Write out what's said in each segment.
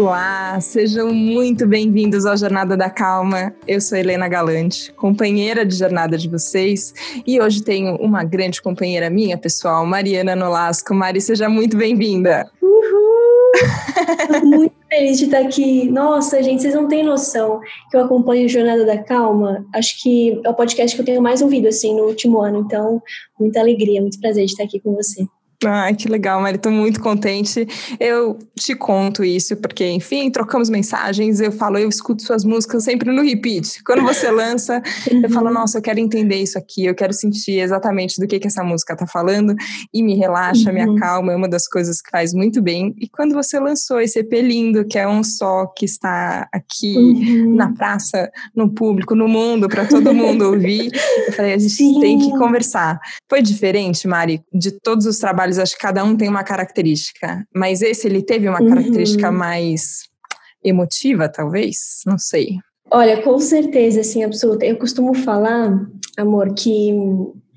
Olá, sejam muito bem-vindos ao Jornada da Calma. Eu sou Helena Galante, companheira de jornada de vocês, e hoje tenho uma grande companheira minha, pessoal, Mariana Nolasco. Mari, seja muito bem-vinda. Uhul! muito feliz de estar aqui. Nossa, gente, vocês não têm noção que eu acompanho Jornada da Calma. Acho que é o podcast que eu tenho mais ouvido assim no último ano, então muita alegria, muito prazer de estar aqui com você. Ai, que legal, Mari, estou muito contente. Eu te conto isso porque, enfim, trocamos mensagens, eu falo, eu escuto suas músicas sempre no repeat. Quando você lança, eu falo, uhum. nossa, eu quero entender isso aqui, eu quero sentir exatamente do que, que essa música está falando e me relaxa, uhum. me acalma, é uma das coisas que faz muito bem. E quando você lançou esse EP lindo, que é um só que está aqui uhum. na praça, no público, no mundo, para todo mundo ouvir, eu falei, a gente Sim. tem que conversar. Foi diferente, Mari, de todos os trabalhos trabalhos, acho que cada um tem uma característica, mas esse ele teve uma uhum. característica mais emotiva, talvez? Não sei. Olha, com certeza, assim, absoluta. Eu costumo falar, amor, que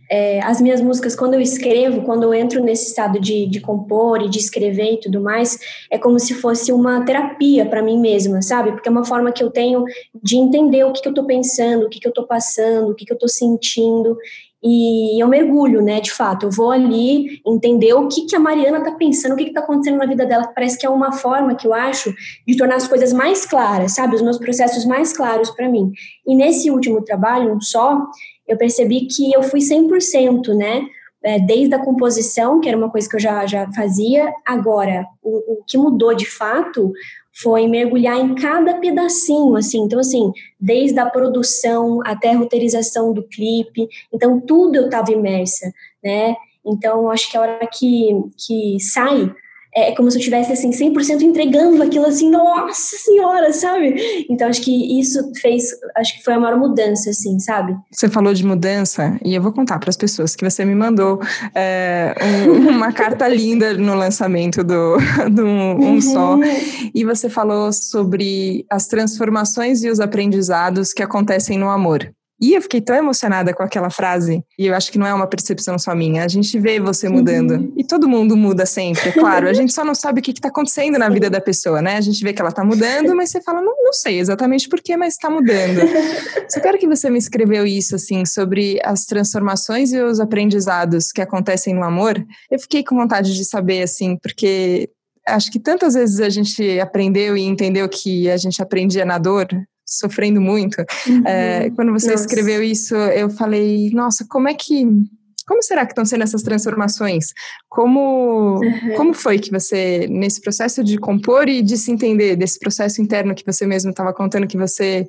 é, as minhas músicas, quando eu escrevo, quando eu entro nesse estado de, de compor e de escrever e tudo mais, é como se fosse uma terapia para mim mesma, sabe? Porque é uma forma que eu tenho de entender o que, que eu estou pensando, o que, que eu estou passando, o que, que eu estou sentindo e eu mergulho, né, de fato, eu vou ali entender o que, que a Mariana está pensando, o que está acontecendo na vida dela, parece que é uma forma que eu acho de tornar as coisas mais claras, sabe, os meus processos mais claros para mim. E nesse último trabalho, um só, eu percebi que eu fui 100%, né, é, desde a composição, que era uma coisa que eu já, já fazia, agora, o, o que mudou de fato foi mergulhar em cada pedacinho, assim. Então, assim, desde a produção até a roteirização do clipe. Então, tudo eu estava imersa, né? Então, acho que a hora que, que sai é como se eu estivesse assim 100% entregando aquilo assim, nossa senhora, sabe? Então acho que isso fez, acho que foi a maior mudança assim, sabe? Você falou de mudança e eu vou contar para as pessoas que você me mandou é, um, uma carta linda no lançamento do, do um, um uhum. só e você falou sobre as transformações e os aprendizados que acontecem no amor. E eu fiquei tão emocionada com aquela frase, e eu acho que não é uma percepção só minha. A gente vê você mudando, uhum. e todo mundo muda sempre, é claro. A gente só não sabe o que está acontecendo na vida da pessoa, né? A gente vê que ela está mudando, mas você fala, não, não sei exatamente por que, mas está mudando. Só quero que você me escreveu isso, assim, sobre as transformações e os aprendizados que acontecem no amor. Eu fiquei com vontade de saber, assim, porque acho que tantas vezes a gente aprendeu e entendeu que a gente aprendia na dor, sofrendo muito. Uhum. É, quando você nossa. escreveu isso, eu falei, nossa, como é que. Como será que estão sendo essas transformações? Como, uhum. como foi que você, nesse processo de compor e de se entender, desse processo interno que você mesmo estava contando, que você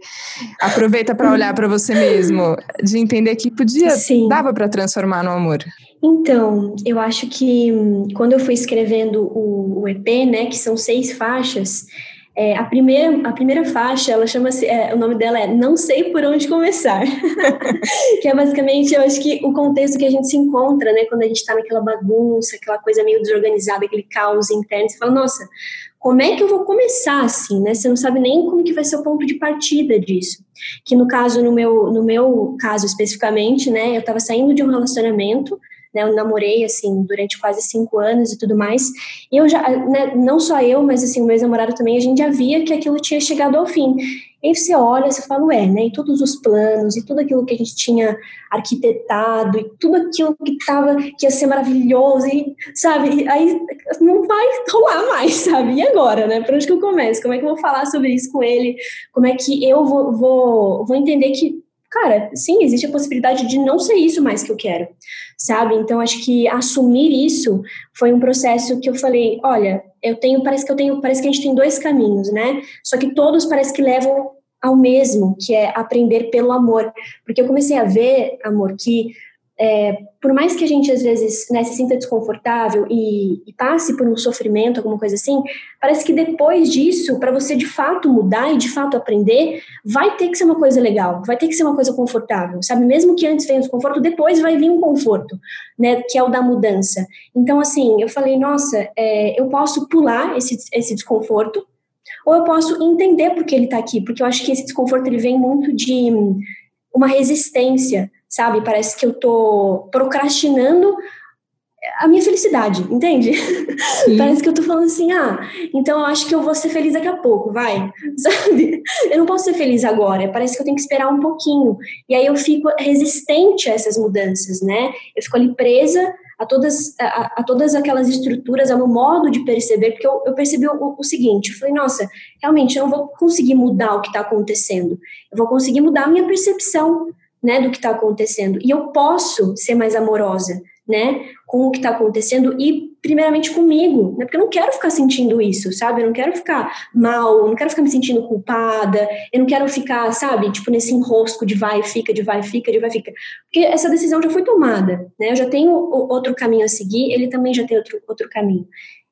aproveita para olhar para você mesmo, de entender que podia, Sim. dava para transformar no amor? Então, eu acho que hum, quando eu fui escrevendo o, o EP, né, que são seis faixas, é, a, primeira, a primeira faixa, ela chama-se, é, o nome dela é Não Sei Por Onde Começar, que é basicamente, eu acho que o contexto que a gente se encontra, né, quando a gente está naquela bagunça, aquela coisa meio desorganizada, aquele caos interno, você fala, nossa, como é que eu vou começar assim, né? Você não sabe nem como que vai ser o ponto de partida disso. Que no caso, no meu, no meu caso especificamente, né, eu estava saindo de um relacionamento, né? Eu namorei, assim, durante quase cinco anos e tudo mais. E eu já, né, não só eu, mas, assim, o meu ex-namorado também, a gente já via que aquilo tinha chegado ao fim. E aí você olha, você fala, ué, né? E todos os planos, e tudo aquilo que a gente tinha arquitetado, e tudo aquilo que tava, que ia ser maravilhoso, e, sabe? E aí não vai rolar mais, sabe? E agora, né? Por onde que eu começo? Como é que eu vou falar sobre isso com ele? Como é que eu vou, vou, vou entender que cara, sim, existe a possibilidade de não ser isso mais que eu quero, sabe? Então, acho que assumir isso foi um processo que eu falei, olha, eu tenho, parece que eu tenho, parece que a gente tem dois caminhos, né? Só que todos parece que levam ao mesmo, que é aprender pelo amor. Porque eu comecei a ver, amor, que é, por mais que a gente às vezes né, se sinta desconfortável e, e, passe por um sofrimento, alguma coisa assim, parece que depois disso, para você de fato mudar e de fato aprender, vai ter que ser uma coisa legal, vai ter que ser uma coisa confortável, sabe? Mesmo que antes venha o desconforto, depois vai vir um conforto, né? Que é o da mudança. Então, assim, eu falei, nossa, é, eu posso pular esse, esse desconforto, ou eu posso entender por que ele está aqui, porque eu acho que esse desconforto ele vem muito de uma resistência sabe? Parece que eu tô procrastinando a minha felicidade, entende? Parece que eu tô falando assim, ah, então eu acho que eu vou ser feliz daqui a pouco, vai, sabe? Eu não posso ser feliz agora, parece que eu tenho que esperar um pouquinho. E aí eu fico resistente a essas mudanças, né? Eu fico ali presa a todas, a, a todas aquelas estruturas, ao meu modo de perceber, porque eu, eu percebi o, o, seguinte, eu falei, nossa, realmente eu não vou conseguir mudar o que está acontecendo, eu vou conseguir mudar a minha percepção, né, do que está acontecendo, e eu posso ser mais amorosa, né, com o que está acontecendo e primeiramente comigo, né, porque eu não quero ficar sentindo isso, sabe, eu não quero ficar mal, eu não quero ficar me sentindo culpada, eu não quero ficar, sabe, tipo nesse enrosco de vai e fica, de vai e fica, de vai e fica, porque essa decisão já foi tomada, né, eu já tenho outro caminho a seguir, ele também já tem outro, outro caminho,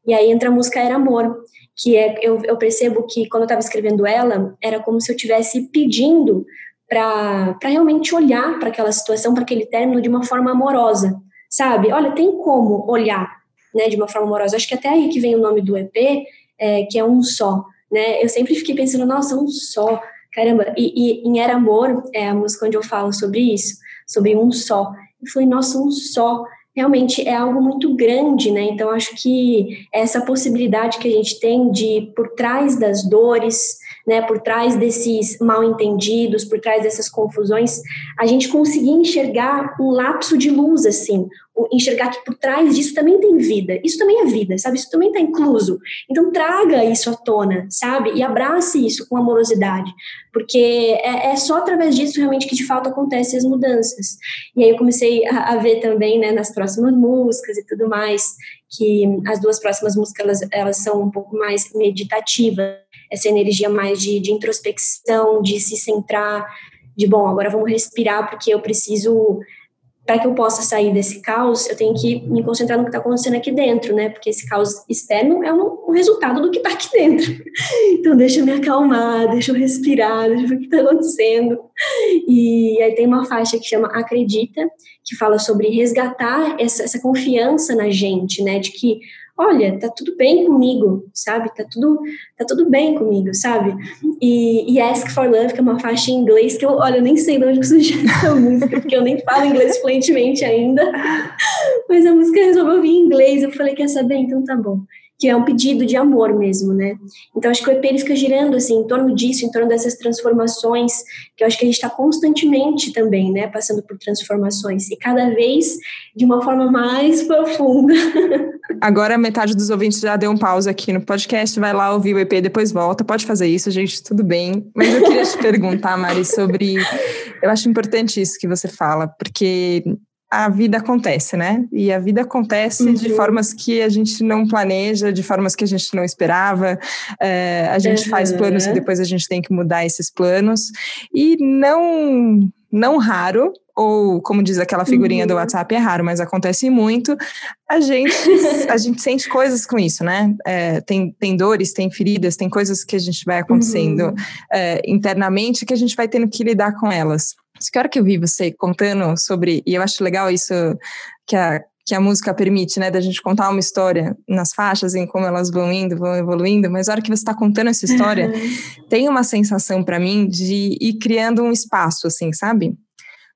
e aí entra a música Era Amor, que é, eu, eu percebo que quando eu estava escrevendo ela, era como se eu estivesse pedindo para realmente olhar para aquela situação, para aquele término de uma forma amorosa, sabe? Olha, tem como olhar, né, de uma forma amorosa. Acho que até aí que vem o nome do EP, é, que é um só, né? Eu sempre fiquei pensando, nossa, um só, caramba. E, e em Era Amor é a música onde eu falo sobre isso, sobre um só. Eu falei, nossa, um só realmente é algo muito grande, né? Então acho que essa possibilidade que a gente tem de por trás das dores, né, por trás desses mal entendidos, por trás dessas confusões, a gente conseguir enxergar um lapso de luz, assim, enxergar que por trás disso também tem vida, isso também é vida, sabe? Isso também está incluso. Então traga isso à tona, sabe? E abrace isso com amorosidade, porque é, é só através disso realmente que de fato acontecem as mudanças. E aí eu comecei a, a ver também, né, nas próximas músicas e tudo mais, que as duas próximas músicas elas, elas são um pouco mais meditativas essa energia mais de, de introspecção, de se centrar, de bom, agora vamos respirar porque eu preciso para que eu possa sair desse caos, eu tenho que me concentrar no que está acontecendo aqui dentro, né? Porque esse caos externo é um, um resultado do que está aqui dentro. Então, deixa eu me acalmar, deixa eu respirar, deixa eu ver o que está acontecendo. E aí tem uma faixa que chama Acredita, que fala sobre resgatar essa, essa confiança na gente, né? De que olha, tá tudo bem comigo, sabe? Tá tudo, tá tudo bem comigo, sabe? E, e Ask for Love, que é uma faixa em inglês, que eu, olha, eu nem sei de onde surgiu essa música, porque eu nem falo inglês fluentemente ainda. Mas a música resolveu vir em inglês, eu falei, quer saber? Então tá bom que é um pedido de amor mesmo, né? Então acho que o EP ele fica girando assim em torno disso, em torno dessas transformações, que eu acho que a gente está constantemente também, né, passando por transformações e cada vez de uma forma mais profunda. Agora metade dos ouvintes já deu um pause aqui no podcast, vai lá ouvir o EP depois volta, pode fazer isso, gente, tudo bem. Mas eu queria te perguntar, Mari, sobre eu acho importante isso que você fala, porque a vida acontece, né? E a vida acontece uhum. de formas que a gente não planeja, de formas que a gente não esperava. É, a gente uhum. faz planos e depois a gente tem que mudar esses planos. E não, não raro, ou como diz aquela figurinha uhum. do WhatsApp, é raro, mas acontece muito, a gente, a gente sente coisas com isso, né? É, tem, tem dores, tem feridas, tem coisas que a gente vai acontecendo uhum. é, internamente que a gente vai tendo que lidar com elas. Que hora que eu vi você contando sobre, e eu acho legal isso que a, que a música permite, né, da gente contar uma história nas faixas, em como elas vão indo, vão evoluindo, mas a hora que você está contando essa história, uhum. tem uma sensação para mim de ir criando um espaço, assim, sabe?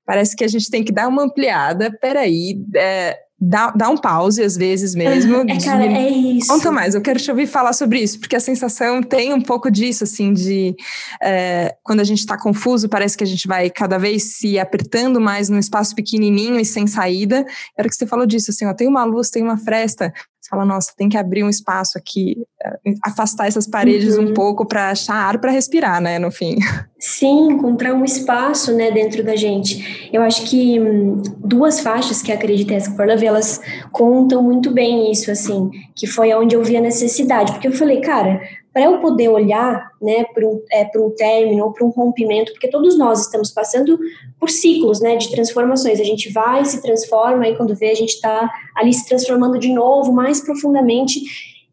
Parece que a gente tem que dar uma ampliada, peraí, é, dá, dá um pause às vezes mesmo. É, cara, é isso. Conta mais, eu quero te ouvir falar sobre isso, porque a sensação tem um pouco disso, assim, de é, quando a gente está confuso, parece que a gente vai cada vez se apertando mais num espaço pequenininho e sem saída. Era que você falou disso, assim, ó, tem uma luz, tem uma fresta, você fala, nossa, tem que abrir um espaço aqui, eh, afastar essas paredes uhum. um pouco para achar ar para respirar, né, no fim. Sim, encontrar um espaço, né, dentro da gente. Eu acho que hum, duas faixas que acredito Ask for Love, elas contam muito bem isso, assim, que foi onde eu vi a necessidade, porque eu falei, cara, para eu poder olhar né, para um, é, um término ou para um rompimento, porque todos nós estamos passando por ciclos né, de transformações. A gente vai, se transforma, e quando vê, a gente está ali se transformando de novo, mais profundamente.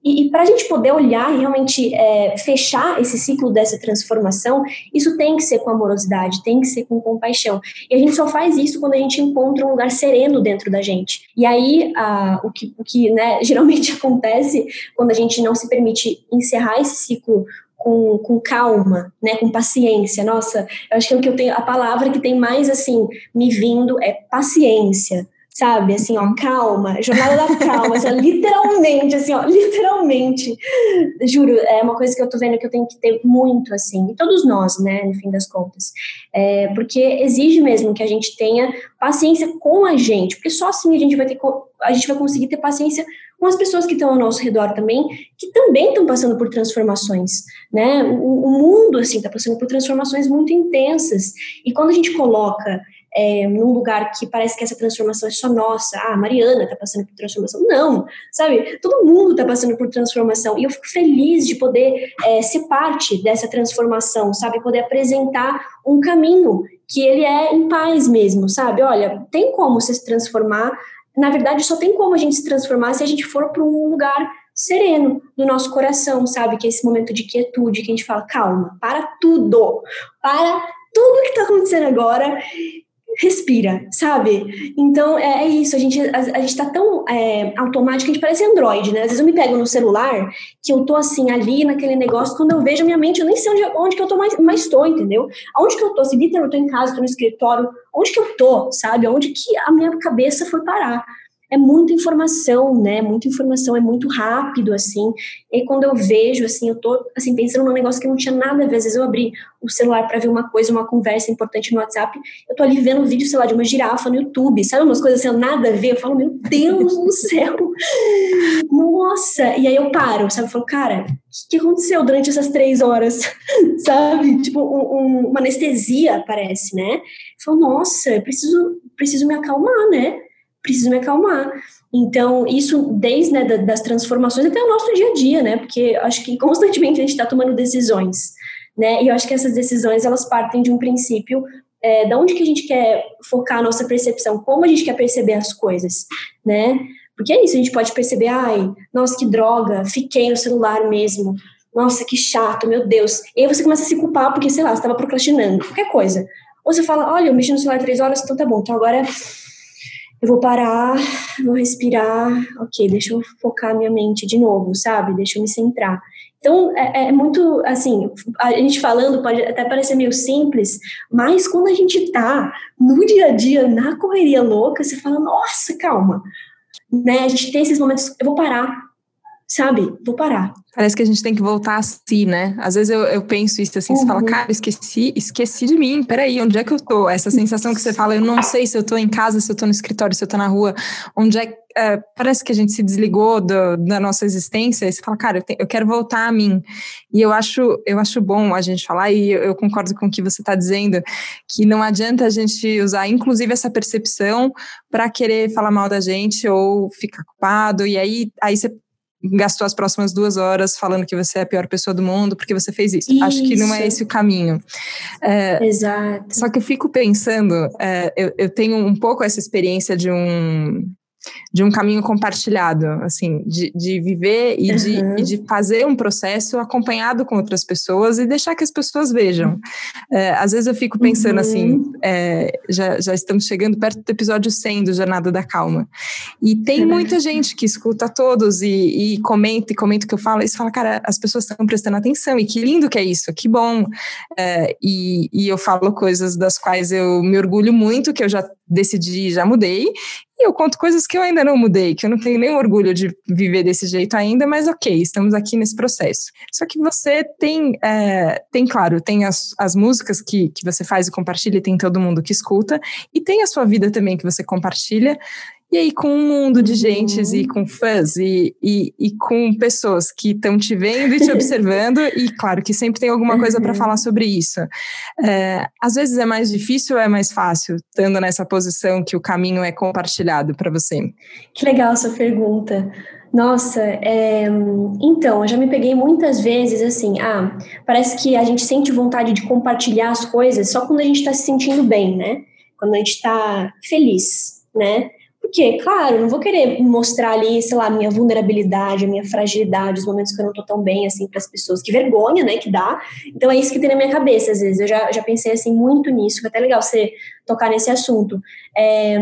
E, e para a gente poder olhar e realmente é, fechar esse ciclo dessa transformação, isso tem que ser com amorosidade, tem que ser com compaixão. E a gente só faz isso quando a gente encontra um lugar sereno dentro da gente. E aí, a, o que, o que né, geralmente acontece quando a gente não se permite encerrar esse ciclo com, com, calma, né, com paciência. Nossa, eu acho que é o que eu tenho, a palavra que tem mais assim me vindo é paciência, sabe? Assim, ó, calma, jornada da calma, assim, ó, literalmente, assim, ó, literalmente. Juro, é uma coisa que eu tô vendo que eu tenho que ter muito, assim, e todos nós, né, no fim das contas. É, porque exige mesmo que a gente tenha paciência com a gente, porque só assim a gente vai ter, a gente vai conseguir ter paciência com as pessoas que estão ao nosso redor também, que também estão passando por transformações, né? O, o mundo, assim, está passando por transformações muito intensas, e quando a gente coloca é, num lugar que parece que essa transformação é só nossa. Ah, a Mariana está passando por transformação. Não, sabe? Todo mundo está passando por transformação. E eu fico feliz de poder é, ser parte dessa transformação, sabe? Poder apresentar um caminho que ele é em paz mesmo, sabe? Olha, tem como você se transformar. Na verdade, só tem como a gente se transformar se a gente for para um lugar sereno do nosso coração, sabe? Que é esse momento de quietude, que a gente fala, calma, para tudo, para tudo que está acontecendo agora respira, sabe? Então é, é, isso, a gente, a, a gente tá tão é, automático, a gente parece Android, né? Às vezes eu me pego no celular, que eu tô assim, ali naquele negócio, quando eu vejo minha mente, eu nem sei onde, onde que eu tô mais, mais tô, entendeu? Aonde que eu tô? Se literalmente eu tô em casa, tô no escritório, onde que eu tô, sabe? Onde que a minha cabeça foi parar? É muita informação, né? Muita informação, é muito rápido, assim. E quando eu vejo, assim, eu tô, assim, pensando num negócio que não tinha nada a ver. Às vezes eu abri o celular para ver uma coisa, uma conversa importante no WhatsApp, eu tô ali vendo um vídeo, sei lá, de uma girafa no YouTube, sabe? Umas coisas assim, nada a ver. Eu falo, meu Deus do céu! Nossa! E aí eu paro, sabe? Eu falo, cara, o que, aconteceu durante essas três horas? sabe? Tipo, um, um, uma anestesia, parece, né? Eu falo, nossa, eu preciso, preciso me acalmar, né? Preciso me acalmar. Então, isso desde né, das transformações até o nosso dia a dia, né? Porque acho que constantemente a gente está tomando decisões, né? E eu acho que essas decisões, elas partem de um princípio é, da onde que a gente quer focar a nossa percepção, como a gente quer perceber as coisas, né? Porque é isso, a gente pode perceber, ai, nossa, que droga, fiquei no celular mesmo, nossa, que chato, meu Deus. E aí você começa a se culpar porque, sei lá, você estava procrastinando, qualquer coisa. Ou você fala, olha, eu mexi no celular três horas, então tá bom, então agora eu vou parar, vou respirar, ok, deixa eu focar minha mente de novo, sabe? Deixa eu me centrar. Então, é, é, muito, assim, a gente falando pode até parecer meio simples, mas quando a gente tá no dia a dia, na correria louca, você fala, nossa, calma, né? A gente tem esses momentos, eu vou parar, sabe? Vou parar. Parece que a gente tem que voltar a si, né? Às vezes eu, eu penso isso assim, uhum. você fala, uhum. cara, esqueci, esqueci de mim, peraí, onde é que eu tô? Essa sensação que você fala, eu não sei se eu tô em casa, se eu tô no escritório, se eu tô na rua, onde é é, parece que a gente se desligou do, da nossa existência e você fala, cara, eu, te, eu, quero voltar a mim. E eu acho, eu acho bom a gente falar, e eu, eu concordo com o que você está dizendo, que não adianta a gente usar, inclusive, essa percepção para querer falar mal da gente ou ficar culpado, e aí, aí você gastou as próximas duas horas falando que você é a pior pessoa do mundo porque você fez isso. isso. Acho que não é esse o caminho. É, Exato. Só que eu fico pensando, é, eu, eu tenho um pouco essa experiência de um de um caminho compartilhado, assim, de, de viver e, uhum. de, e de fazer um processo acompanhado com outras pessoas e deixar que as pessoas vejam. É, às vezes eu fico pensando assim, uhum. assim, é, já, já estamos chegando perto do episódio 100 do Jornada da Calma, e tem uhum. muita gente que escuta todos e, e comenta e comenta o que eu falo, e fala, cara, as pessoas estão prestando atenção, e que lindo que é isso, que bom. É, e, e eu falo coisas das quais eu me orgulho muito, que eu já decidi, já mudei, e eu conto coisas que eu ainda não mudei, que eu não tenho nem orgulho de viver desse jeito ainda, mas ok, estamos aqui nesse processo. Só que você tem, é, tem claro, tem as, as músicas que, que você faz e compartilha, e tem todo mundo que escuta, e tem a sua vida também que você compartilha, e aí, com um mundo de gentes uhum. e com fãs e, e, e com pessoas que estão te vendo e te observando, e claro que sempre tem alguma coisa para uhum. falar sobre isso. É, às vezes é mais difícil ou é mais fácil, estando nessa posição que o caminho é compartilhado para você? Que legal essa pergunta. Nossa, é, então, eu já me peguei muitas vezes assim, ah, parece que a gente sente vontade de compartilhar as coisas só quando a gente está se sentindo bem, né? Quando a gente está feliz, né? Porque, claro, não vou querer mostrar ali, sei lá, minha vulnerabilidade, a minha fragilidade, os momentos que eu não tô tão bem, assim, para as pessoas. Que vergonha, né, que dá. Então é isso que tem na minha cabeça, às vezes. Eu já, já pensei, assim, muito nisso. Foi até legal você tocar nesse assunto. É,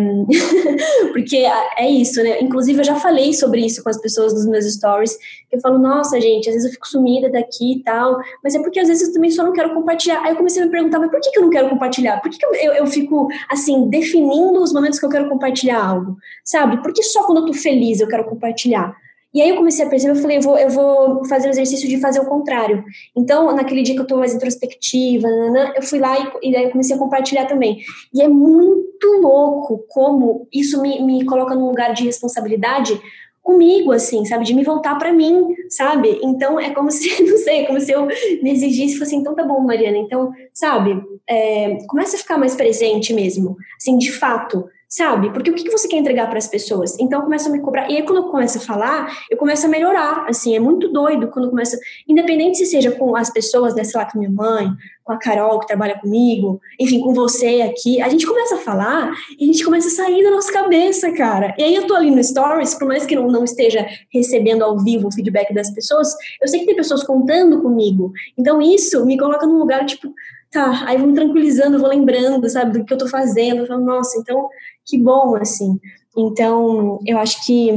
porque é isso, né? Inclusive, eu já falei sobre isso com as pessoas nos meus stories, eu falo, nossa, gente, às vezes eu fico sumida daqui e tal, mas é porque às vezes eu também só não quero compartilhar. Aí eu comecei a me perguntar, mas por que, que eu não quero compartilhar? Por que, que eu, eu, eu fico, assim, definindo os momentos que eu quero compartilhar algo? Sabe? Por que só quando eu tô feliz eu quero compartilhar? E aí eu comecei a perceber, eu falei, eu vou, eu vou fazer o exercício de fazer o contrário. Então, naquele dia que eu tô mais introspectiva, eu fui lá e, e aí eu comecei a compartilhar também. E é muito louco como isso me, me coloca num lugar de responsabilidade comigo, assim, sabe? De me voltar para mim, sabe? Então, é como se, não sei, como se eu me exigisse e fosse, então tá bom, Mariana, então, sabe? É, começa a ficar mais presente mesmo, assim, de fato, sabe? Porque o que, você quer entregar para as pessoas? Então começa a me cobrar. E aí quando eu começo a falar, eu começo a melhorar. Assim, é muito doido quando começa, independente se seja com as pessoas, né, sei lá, com minha mãe, com a Carol que trabalha comigo, enfim, com você aqui, a gente começa a falar e a gente começa a sair da nossa cabeça, cara. E aí eu tô ali no Stories, por mais que não, não esteja recebendo ao vivo o feedback das pessoas, eu sei que tem pessoas contando comigo. Então isso me coloca num lugar tipo, tá, aí vou me tranquilizando, vou lembrando, sabe, do que eu tô fazendo, eu falo, nossa, então que bom, assim. Então, eu acho que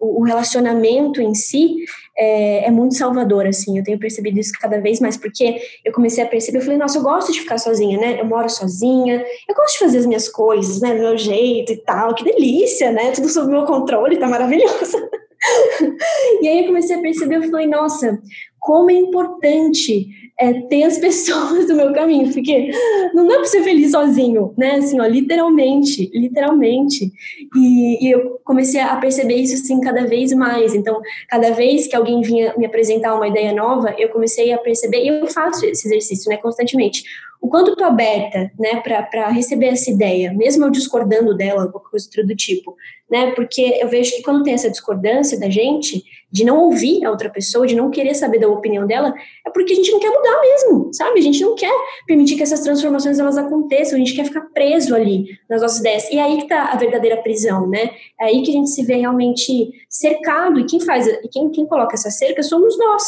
o relacionamento em si é, é, muito salvador, assim. Eu tenho percebido isso cada vez mais, porque eu comecei a perceber, eu falei, nossa, eu gosto de ficar sozinha, né? Eu moro sozinha, eu gosto de fazer as minhas coisas, né? Do meu jeito e tal, que delícia, né? Tudo sob meu controle, tá maravilhoso. e aí eu comecei a perceber, eu falei, nossa, como é importante é, ter as pessoas do meu caminho, porque não dá para ser feliz sozinho, né? Assim, ó, literalmente, literalmente. E, e, eu comecei a perceber isso assim cada vez mais. Então, cada vez que alguém vinha me apresentar uma ideia nova, eu comecei a perceber, e eu faço esse exercício, né, constantemente o quanto eu tô aberta, né, para receber essa ideia, mesmo eu discordando dela, alguma coisa do tipo, né, porque eu vejo que quando tem essa discordância da gente, de não ouvir a outra pessoa, de não querer saber da opinião dela, é porque a gente não quer mudar mesmo, sabe? A gente não quer permitir que essas transformações elas aconteçam, a gente quer ficar preso ali nas nossas ideias. E é aí que tá a verdadeira prisão, né? É aí que a gente se vê realmente cercado, e quem faz, e quem, quem coloca essa cerca somos nós,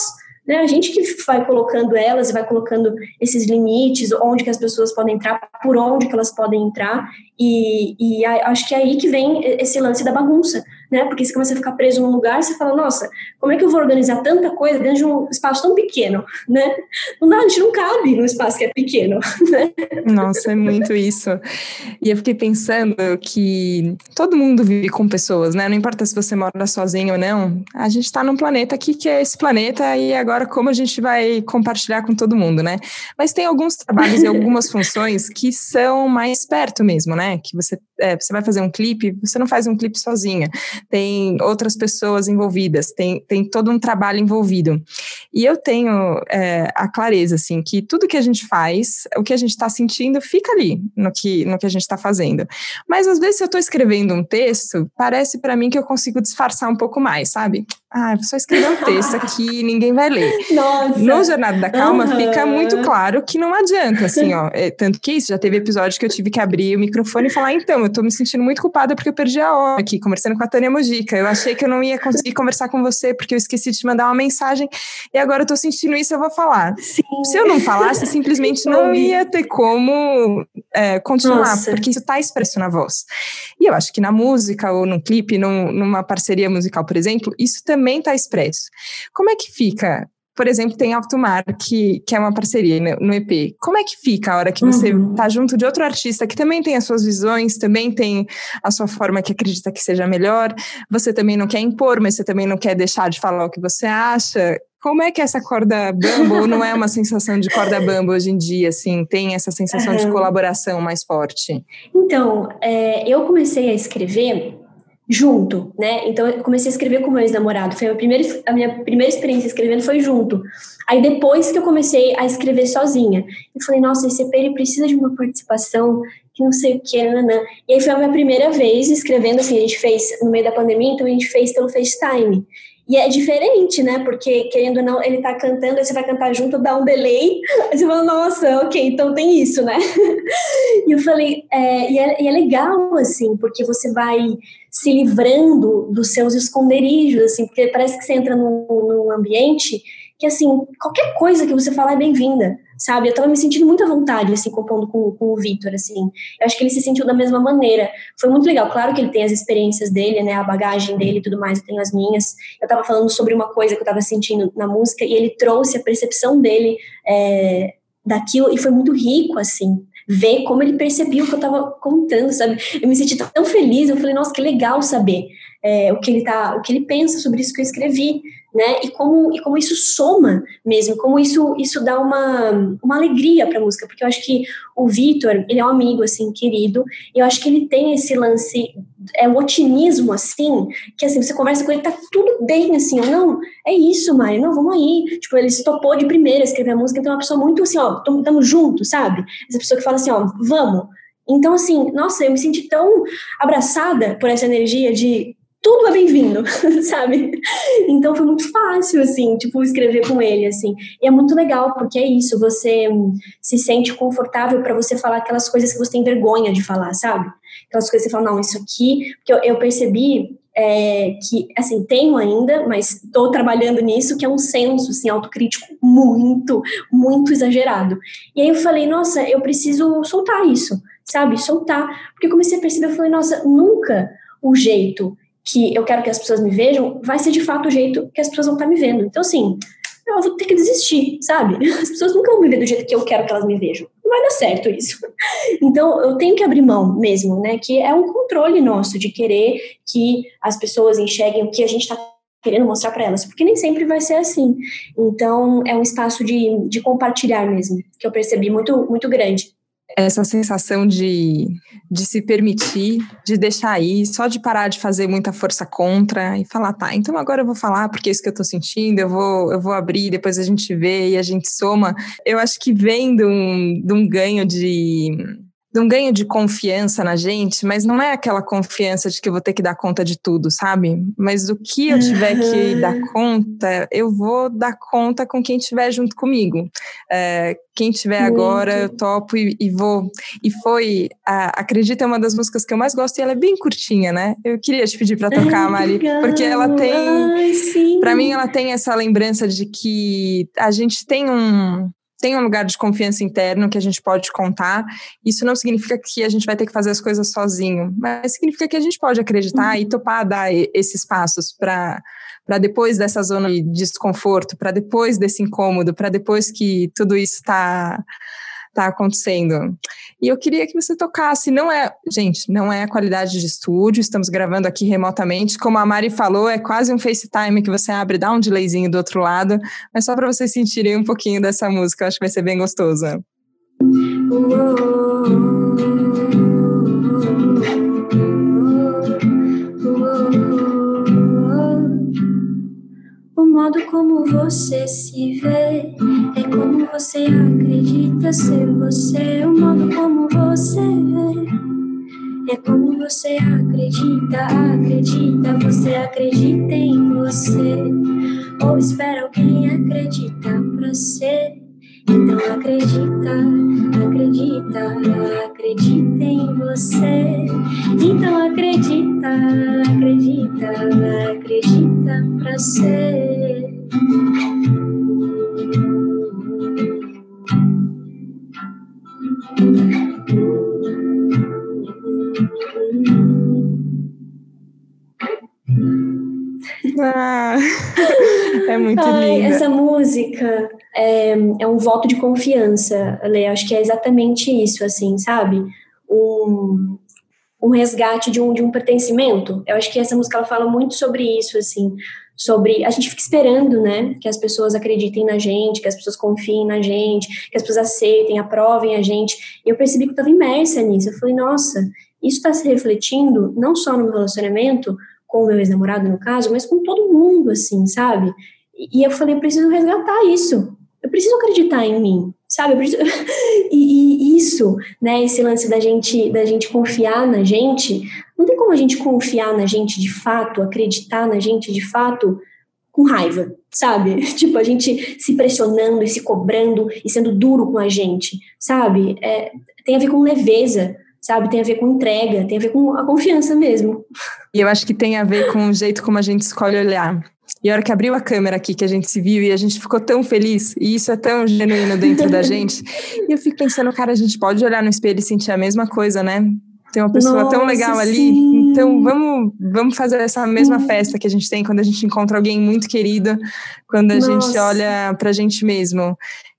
né? A gente que vai colocando elas, vai colocando esses limites, onde que as pessoas podem entrar, por onde que elas podem entrar, e, e acho que é aí que vem esse lance da bagunça, né? Porque você começa a ficar preso num lugar, você fala, nossa, como é que eu vou organizar tanta coisa dentro de um espaço tão pequeno, né? Não dá, a gente não cabe num espaço que é pequeno, né? Nossa, é muito isso. E eu fiquei pensando que todo mundo vive com pessoas, né? Não importa se você mora sozinho ou não, a gente está num planeta aqui que é esse planeta e agora como a gente vai compartilhar com todo mundo, né? Mas tem alguns trabalhos e algumas funções que são mais perto mesmo, né? Que você, é, você vai fazer um clipe, você não faz um clipe sozinha tem outras pessoas envolvidas, tem, tem todo um trabalho envolvido. E eu tenho é, a clareza, assim, que tudo que a gente faz, o que a gente está sentindo, fica ali no que, no que a gente está fazendo. Mas às vezes, se eu estou escrevendo um texto, parece para mim que eu consigo disfarçar um pouco mais, sabe? Ah, vou só escrever um texto aqui ninguém vai ler. Nossa. No Jornada da Calma uhum. fica muito claro que não adianta, assim, ó. É, tanto que isso, já teve episódio que eu tive que abrir o microfone e falar, então, eu tô me sentindo muito culpada porque eu perdi a hora aqui, conversando com a Tânia Mojica. Eu achei que eu não ia conseguir conversar com você porque eu esqueci de te mandar uma mensagem e agora eu tô sentindo isso, eu vou falar. Sim. Se eu não falasse, simplesmente não ia ter como é, continuar, Nossa. porque isso tá expresso na voz. E eu acho que na música ou num clipe, num, numa parceria musical, por exemplo, isso também também está expresso. Como é que fica? Por exemplo, tem Alto Mar, que, que é uma parceria no, no EP. Como é que fica a hora que você está uhum. Tá junto de outro artista que também tem as suas visões, também tem a sua forma que acredita que seja melhor? Você também não quer impor, mas você também não quer deixar de falar o que você acha. Como é que é essa corda bamba, ou não é uma sensação de corda bamba hoje em dia, assim, tem essa sensação uhum. de colaboração mais forte? Então, é, eu comecei a escrever junto, né? Então eu comecei a escrever com meu ex-namorado. Foi a, primeira, a minha primeira experiência escrevendo foi junto. Aí depois que eu comecei a escrever sozinha, eu falei, nossa, esse EP ele precisa de uma participação que não sei o que, nanã. E aí foi a minha primeira vez escrevendo, assim, a gente fez no meio da pandemia, então a gente fez pelo FaceTime. E é diferente, né? Porque, querendo ou não, ele tá cantando, aí você vai cantar junto, dá um delay, aí você fala, nossa, ok, então tem isso, né? e eu falei, é, e, é, e é legal, assim, porque você vai se livrando dos seus esconderijos, assim, porque parece que você entra num, num ambiente que, assim, qualquer coisa que você falar é bem-vinda, sabe? Eu tava me sentindo muito à vontade, assim, compondo com, com o Vitor, assim. Eu acho que ele se sentiu da mesma maneira. Foi muito legal. Claro que ele tem as experiências dele, né? A bagagem dele e tudo mais, eu tenho as minhas. Eu tava falando sobre uma coisa que eu tava sentindo na música e ele trouxe a percepção dele é, daquilo e foi muito rico, assim. Ver como ele percebia o que eu tava contando, sabe? Eu me senti tão feliz, eu falei, nossa, que legal saber é, o que ele tá, o que ele pensa sobre isso que eu escrevi, né? E como, e como isso soma mesmo, como isso, isso dá uma, uma alegria para a música, porque eu acho que o Vitor, ele é um amigo, assim, querido, e eu acho que ele tem esse lance, é um otimismo, assim, que, assim, você conversa com ele, tá tudo bem, assim, ou não, é isso, Mari, não, vamos aí, tipo, ele se topou de primeira escrever a música, então é uma pessoa muito, assim, ó, tamo junto, sabe? Essa pessoa que fala assim, ó, vamos, então, assim, nossa, eu me senti tão abraçada por essa energia de tudo é bem-vindo, sabe? Então foi muito fácil, assim, tipo, escrever com ele, assim. E é muito legal, porque é isso, você se sente confortável para você falar aquelas coisas que você tem vergonha de falar, sabe? Aquelas coisas que você fala, não, isso aqui, porque eu, eu percebi é, que, assim, tenho ainda, mas estou trabalhando nisso, que é um senso, assim, autocrítico muito, muito exagerado. E aí eu falei, nossa, eu preciso soltar isso, sabe? Soltar. Porque eu comecei a perceber, eu falei, nossa, nunca o jeito que eu quero que as pessoas me vejam, vai ser de fato o jeito que as pessoas vão estar me vendo. Então, assim, eu vou ter que desistir, sabe? As pessoas nunca vão me ver do jeito que eu quero que elas me vejam. Não vai dar certo isso. Então, eu tenho que abrir mão mesmo, né? Que é um controle nosso de querer que as pessoas enxerguem o que a gente está querendo mostrar para elas, porque nem sempre vai ser assim. Então, é um espaço de, de compartilhar mesmo, que eu percebi muito, muito grande essa sensação de, de se permitir, de deixar ir, só de parar de fazer muita força contra e falar, tá, então agora eu vou falar porque é isso que eu tô sentindo, eu vou, eu vou abrir, depois a gente vê e a gente soma. Eu acho que vem de um, de um ganho de de um ganho de confiança na gente, mas não é aquela confiança de que eu vou ter que dar conta de tudo, sabe? Mas do que eu tiver uhum. que dar conta, eu vou dar conta com quem estiver junto comigo. É, quem estiver agora, eu topo e, e, vou. E foi, a, acredita, é uma das músicas que eu mais gosto e ela é bem curtinha, né? Eu queria te pedir para tocar, Mari, porque ela tem, para mim, ela tem essa lembrança de que a gente tem um tem um lugar de confiança interno que a gente pode contar. Isso não significa que a gente vai ter que fazer as coisas sozinho, mas significa que a gente pode acreditar uhum. e topar dar esses passos para para depois dessa zona de desconforto, para depois desse incômodo, para depois que tudo isso está tá acontecendo. E eu queria que você tocasse, não é, gente, não é a qualidade de estúdio, estamos gravando aqui remotamente, como a Mari falou, é quase um FaceTime que você abre, dá um delayzinho do outro lado, mas só para vocês sentirem um pouquinho dessa música, eu acho que vai ser bem gostoso. O modo como você se vê é como você acredita ser você. O modo como você vê é como você acredita, acredita, você acredita em você. Ou espera alguém acredita pra ser. Então acredita, acredita, acredita em você. Então acredita, acredita, acredita pra ser. Ah, é muito Ai, linda. Essa música é, é um voto de confiança, Lê. Acho que é exatamente isso, assim, sabe? Um, um resgate de um, de um pertencimento. Eu acho que essa música ela fala muito sobre isso, assim, sobre a gente fica esperando, né, que as pessoas acreditem na gente, que as pessoas confiem na gente, que as pessoas aceitem, aprovem a gente. E eu percebi que eu estava imersa nisso. Eu falei, nossa, isso está se refletindo não só no meu relacionamento com o meu ex-namorado no caso, mas com todo mundo, assim, sabe? E eu falei, eu preciso resgatar isso eu preciso acreditar em mim, sabe? E, e, isso, né? Esse lance da gente, da gente confiar na gente, não tem como a gente confiar na gente de fato, acreditar na gente de fato com raiva, sabe? Tipo, a gente se pressionando e se cobrando e sendo duro com a gente, sabe? É, tem a ver com leveza, sabe? Tem a ver com entrega, tem a ver com a confiança mesmo. E eu acho que tem a ver com o jeito como a gente escolhe olhar. E a hora que abriu a câmera aqui, que a gente se viu e a gente ficou tão feliz, e isso é tão genuíno dentro da gente. E eu fico pensando, cara, a gente pode olhar no espelho e sentir a mesma coisa, né? Tem uma pessoa Nossa, tão legal ali. Sim. Então, vamos, vamos fazer essa mesma sim. festa que a gente tem quando a gente encontra alguém muito querido, quando a Nossa. gente olha pra gente mesmo.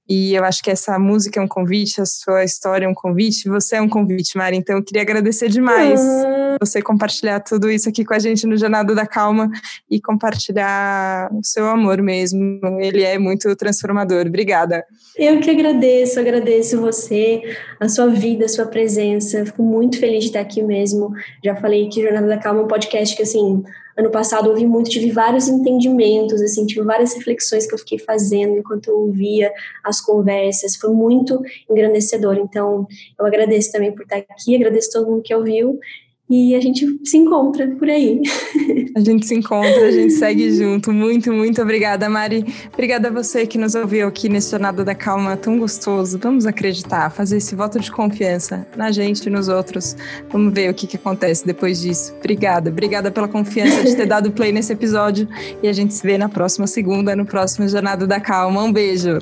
E eu acho que essa música é um convite, a sua história é um convite, você é um convite, Mari. Então eu queria agradecer demais uhum. você compartilhar tudo isso aqui com a gente no Jornada da Calma e compartilhar o seu amor mesmo. Ele é muito transformador. Obrigada. Eu que agradeço, agradeço você, a sua vida, a sua presença. Fico muito feliz de estar aqui mesmo. Já falei que Jornada da Calma é um podcast que assim ano passado ouvi muito, tive vários entendimentos, assim, tive várias reflexões que eu fiquei fazendo enquanto eu ouvia as conversas, foi muito engrandecedor. Então, eu agradeço também por estar aqui, agradeço todo mundo que ouviu e a gente se encontra por aí. A gente se encontra, a gente segue junto. Muito, muito obrigada, Mari. Obrigada a você que nos ouviu aqui nesse Jornada da Calma tão gostoso. Vamos acreditar, fazer esse voto de confiança na gente e nos outros. Vamos ver o que, que acontece depois disso. Obrigada, obrigada pela confiança de ter dado play nesse episódio. E a gente se vê na próxima segunda, no próximo Jornada da Calma. Um beijo.